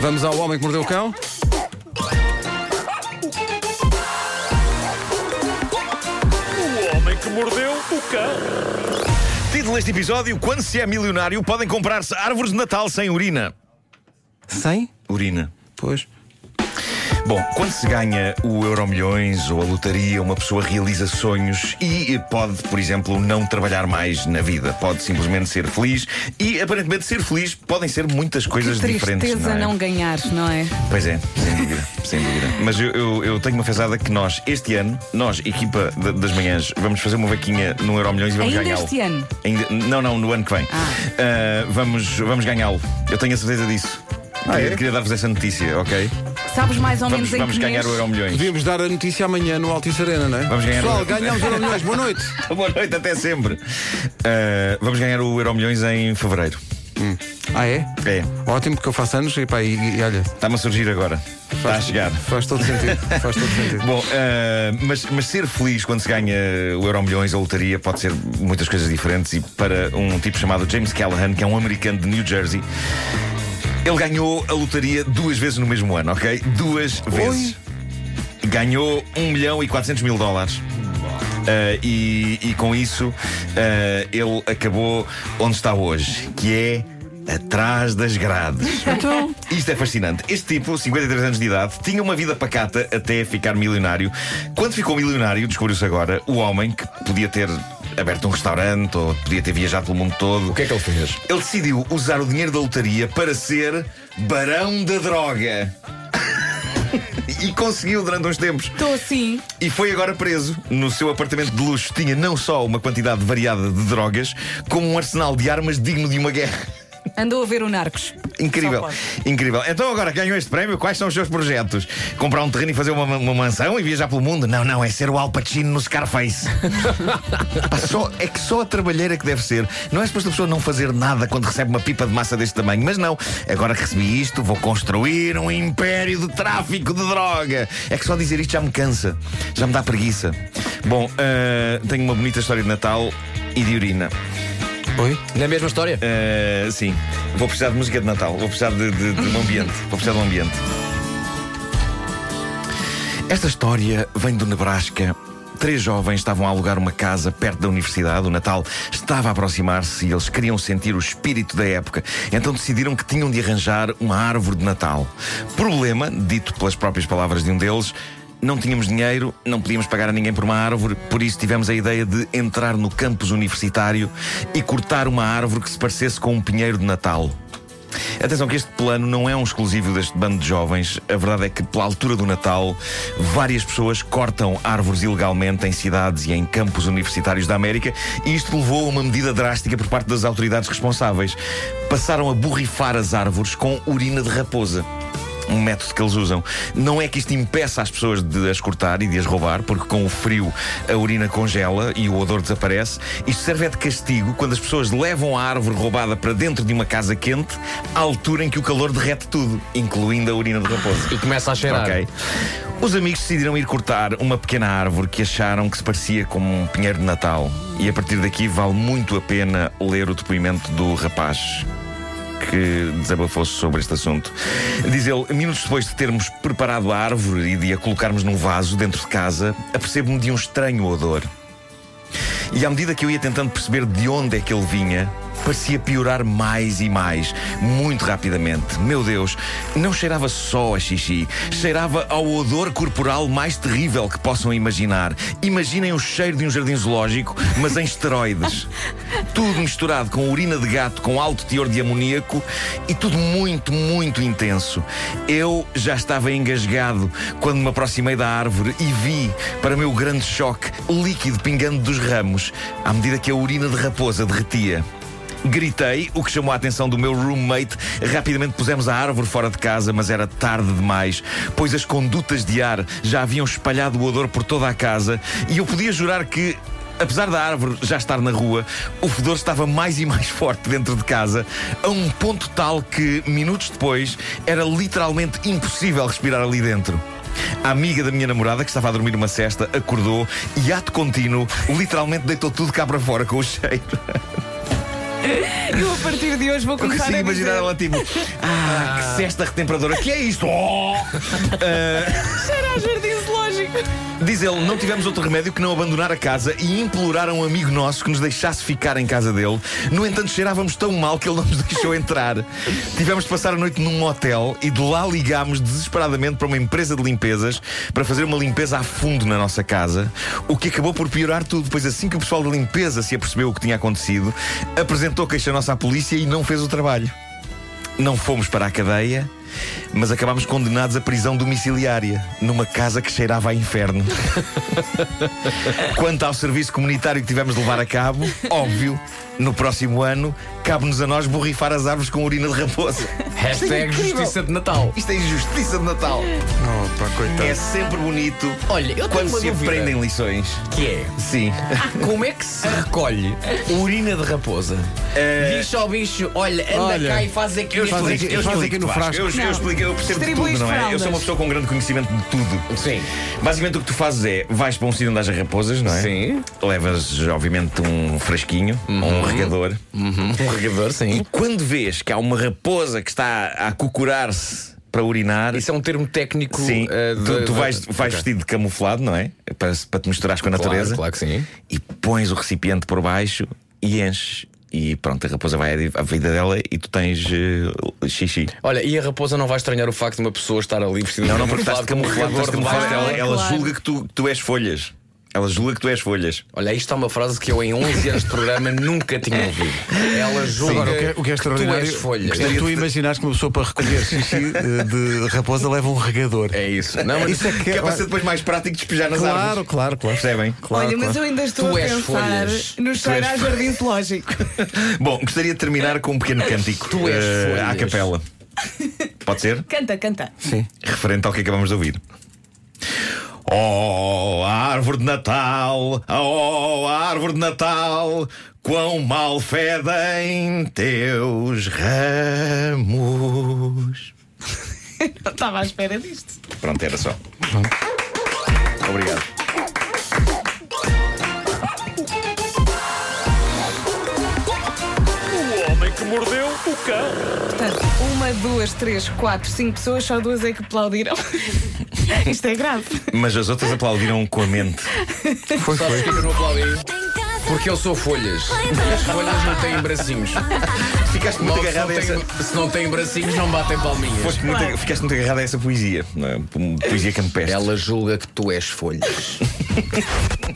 Vamos ao Homem que Mordeu o Cão. O homem que mordeu o cão. Título deste episódio: Quando se é milionário, podem comprar-se árvores de Natal sem urina. Sem? Urina. Pois. Bom, quando se ganha o Euromilhões ou a lotaria, uma pessoa realiza sonhos e pode, por exemplo, não trabalhar mais na vida. Pode simplesmente ser feliz e, aparentemente, ser feliz podem ser muitas coisas que diferentes. tristeza Não, é? não ganhar, não é? Pois é, sem dúvida, sem dúvida. Mas eu, eu, eu tenho uma fezada que nós, este ano, nós, equipa da- das manhãs, vamos fazer uma vaquinha no Euromilhões e vamos Ainda ganhá-lo. este ano? Ainda- não, não, no ano que vem. Ah. Ah, vamos vamos ganhá-lo. Eu tenho a certeza disso. queria é? queria dar-vos essa notícia, ok? Sabes mais ou Vamos, menos em vamos que ganhar mês? o Euromilhões. Devíamos dar a notícia amanhã no Altice Arena, não é? Vamos ganhar Pessoal, o- ganhamos euro milhões. Boa noite. Boa noite, até sempre. Ah, vamos ganhar o Euromilhões em fevereiro. Ah, é? É, Ótimo, porque eu faço anos e, pá, e, e olha, está-me a surgir agora. Está a chegar. faz todo sentido. Faz todo sentido. Bom, ah, mas, mas ser feliz quando se ganha o Euromilhões, a lotaria, pode ser muitas coisas diferentes. E para um tipo chamado James Callahan, que é um americano de New Jersey, ele ganhou a lotaria duas vezes no mesmo ano, ok? Duas vezes. Ganhou 1 milhão e 400 mil dólares. Ah, e, e com isso ah, ele acabou onde está hoje, que é atrás das grades. Então, Isto é fascinante. Este tipo, 53 anos de idade, tinha uma vida pacata até ficar milionário. Quando ficou milionário, descobriu-se agora, o homem que podia ter aberto um restaurante ou podia ter viajado pelo mundo todo. O que é que ele fez? Ele decidiu usar o dinheiro da lotaria para ser barão da droga. e conseguiu durante uns tempos. Estou assim. E foi agora preso. No seu apartamento de luxo tinha não só uma quantidade variada de drogas, como um arsenal de armas digno de uma guerra. Andou a ver o Narcos. Incrível, incrível. Então agora ganhou este prémio, quais são os seus projetos? Comprar um terreno e fazer uma, uma mansão e viajar pelo mundo? Não, não, é ser o Al Pacino no Scarface. Pá, só, é que só a trabalheira que deve ser. Não é suposto a pessoa não fazer nada quando recebe uma pipa de massa deste tamanho, mas não. Agora que recebi isto, vou construir um império de tráfico de droga. É que só dizer isto já me cansa, já me dá preguiça. Bom, ah, tenho uma bonita história de Natal e de urina. Oi? Na mesma história? Uh, sim, vou precisar de música de Natal, vou precisar de, de- de um ambiente. Vou precisar de um ambiente. Esta história vem do Nebraska. Três jovens estavam a alugar uma casa perto da universidade. O Natal estava a aproximar-se e eles queriam sentir o espírito da época. Então decidiram que tinham de arranjar uma árvore de Natal. Problema, dito pelas próprias palavras de um deles, não tínhamos dinheiro, não podíamos pagar a ninguém por uma árvore, por isso tivemos a ideia de entrar no campus universitário e cortar uma árvore que se parecesse com um pinheiro de Natal. Atenção que este plano não é um exclusivo deste bando de jovens. A verdade é que, pela altura do Natal, várias pessoas cortam árvores ilegalmente em cidades e em campos universitários da América e isto levou a uma medida drástica por parte das autoridades responsáveis. Passaram a borrifar as árvores com urina de raposa um método que eles usam. Não é que isto impeça as pessoas de as cortar e de as roubar, porque com o frio a urina congela e o odor desaparece. Isto serve é de castigo quando as pessoas levam a árvore roubada para dentro de uma casa quente, à altura em que o calor derrete tudo, incluindo a urina de raposa. E começa a cheirar. Ok. Os amigos decidiram ir cortar uma pequena árvore que acharam que se parecia com um pinheiro de Natal. E a partir daqui vale muito a pena ler o depoimento do rapaz que desabafou-se sobre este assunto. Diz ele: minutos depois de termos preparado a árvore e de a colocarmos num vaso dentro de casa, apercebo-me de um estranho odor. E à medida que eu ia tentando perceber de onde é que ele vinha, parecia piorar mais e mais, muito rapidamente. Meu Deus, não cheirava só a xixi, cheirava ao odor corporal mais terrível que possam imaginar. Imaginem o cheiro de um jardim zoológico, mas em esteroides. Tudo misturado com urina de gato com alto teor de amoníaco e tudo muito, muito intenso. Eu já estava engasgado quando me aproximei da árvore e vi, para meu grande choque, líquido pingando dos ramos à medida que a urina de raposa derretia. Gritei, o que chamou a atenção do meu roommate. Rapidamente pusemos a árvore fora de casa, mas era tarde demais, pois as condutas de ar já haviam espalhado o odor por toda a casa e eu podia jurar que. Apesar da árvore já estar na rua, o fedor estava mais e mais forte dentro de casa, a um ponto tal que, minutos depois, era literalmente impossível respirar ali dentro. A amiga da minha namorada, que estava a dormir uma cesta, acordou e, ato contínuo, literalmente deitou tudo cá para fora com o cheiro. Eu a partir de hoje vou Eu começar consigo a imaginar dizer. ela tipo, ah, que cesta retemperadora, que é isto? Oh! Cheira a jardim Diz ele, não tivemos outro remédio que não abandonar a casa e implorar a um amigo nosso que nos deixasse ficar em casa dele. No entanto, cheirávamos tão mal que ele não nos deixou entrar. Tivemos de passar a noite num motel e de lá ligámos desesperadamente para uma empresa de limpezas para fazer uma limpeza a fundo na nossa casa, o que acabou por piorar tudo, pois assim que o pessoal da limpeza se apercebeu o que tinha acontecido, apresentou queixa nossa à polícia e não fez o trabalho. Não fomos para a cadeia, mas acabámos condenados à prisão domiciliária, numa casa que cheirava a inferno. Quanto ao serviço comunitário que tivemos de levar a cabo, óbvio, no próximo ano, cabe-nos a nós borrifar as árvores com urina de raposa. Hashtag Justiça de Natal. Isto é injustiça de Natal. Oh, pá, coitado. É sempre bonito Olha, eu tenho quando uma se dúvida. aprendem lições. Que é? Sim. Como é que se recolhe urina de raposa? Diz ao bicho, olha, anda Olha, cá e faz aqui. Eu este- Faz aqui- faz no frasco. Eu, eu Não. explico, eu percebo de tudo, não é? Eu sou uma pessoa com grande conhecimento de tudo. Sim. Basicamente o que tu fazes é, vais para um sítio onde haja raposas, não é? Sim. Levas, obviamente, um frasquinho ou um regador. Uhum. Um regador, E sim. quando vês que há uma raposa que está a cocurar-se para urinar. Isso é um termo técnico. Sim, tu, de- tu de- vais, vais Ok. vestido de camuflado, não é? Para, para te misturares com a Claro, natureza. claro que sim. E pões o recipiente por baixo e enches. E pronto, a raposa vai à vida dela e tu tens eh, xixi. Olha, e a raposa não vai estranhar o facto de uma pessoa estar ali vestida Não, de não, porque estás de camuflado, de camuflado. Ah, Ela, ela julga que tu, que tu és folhas. Ela julga que tu és folhas. Olha, isto é uma frase que eu em 11 anos de programa nunca tinha ouvido. Ela julga Agora, o que é, o que é extraordinário tu és folhas. é tu imaginares que uma pessoa para recolher xixi eh, de raposa leva um regador. É isso. Não, mas Isso é que Que é é. para ser depois mais prático despejar nas Claro, árvores. claro, claro. Percebem? Claro, Olha, mas claro. eu ainda estou Tu a pensar folhas. no cheiro a jardim zoológico. Bom, gostaria de terminar com um pequeno cântico Tu és eh, à capela. Pode ser? Canta, canta. Sim. Referente ao que acabamos de ouvir. Oh, árvore de Natal, oh, árvore de Natal, quão mal fedem teus ramos. Não estava à espera disto. Pronto, era só. Obrigado. O homem que mordeu o cão. Portanto, uma, duas, três, quatro, cinco pessoas, só duas é que aplaudiram. Isto é grave. Mas as outras aplaudiram com a mente. Foi, Sabes foi. que eu não aplaudi? Porque eu sou folhas. As folhas não têm bracinhos. Ficaste muito Logo, se, agarrado não a essa. têm, se não têm bracinhos, não batem palminhas. Foste muito, ficaste muito agarrado a essa poesia. não é? Poesia campestre. Ela julga que tu és folhas.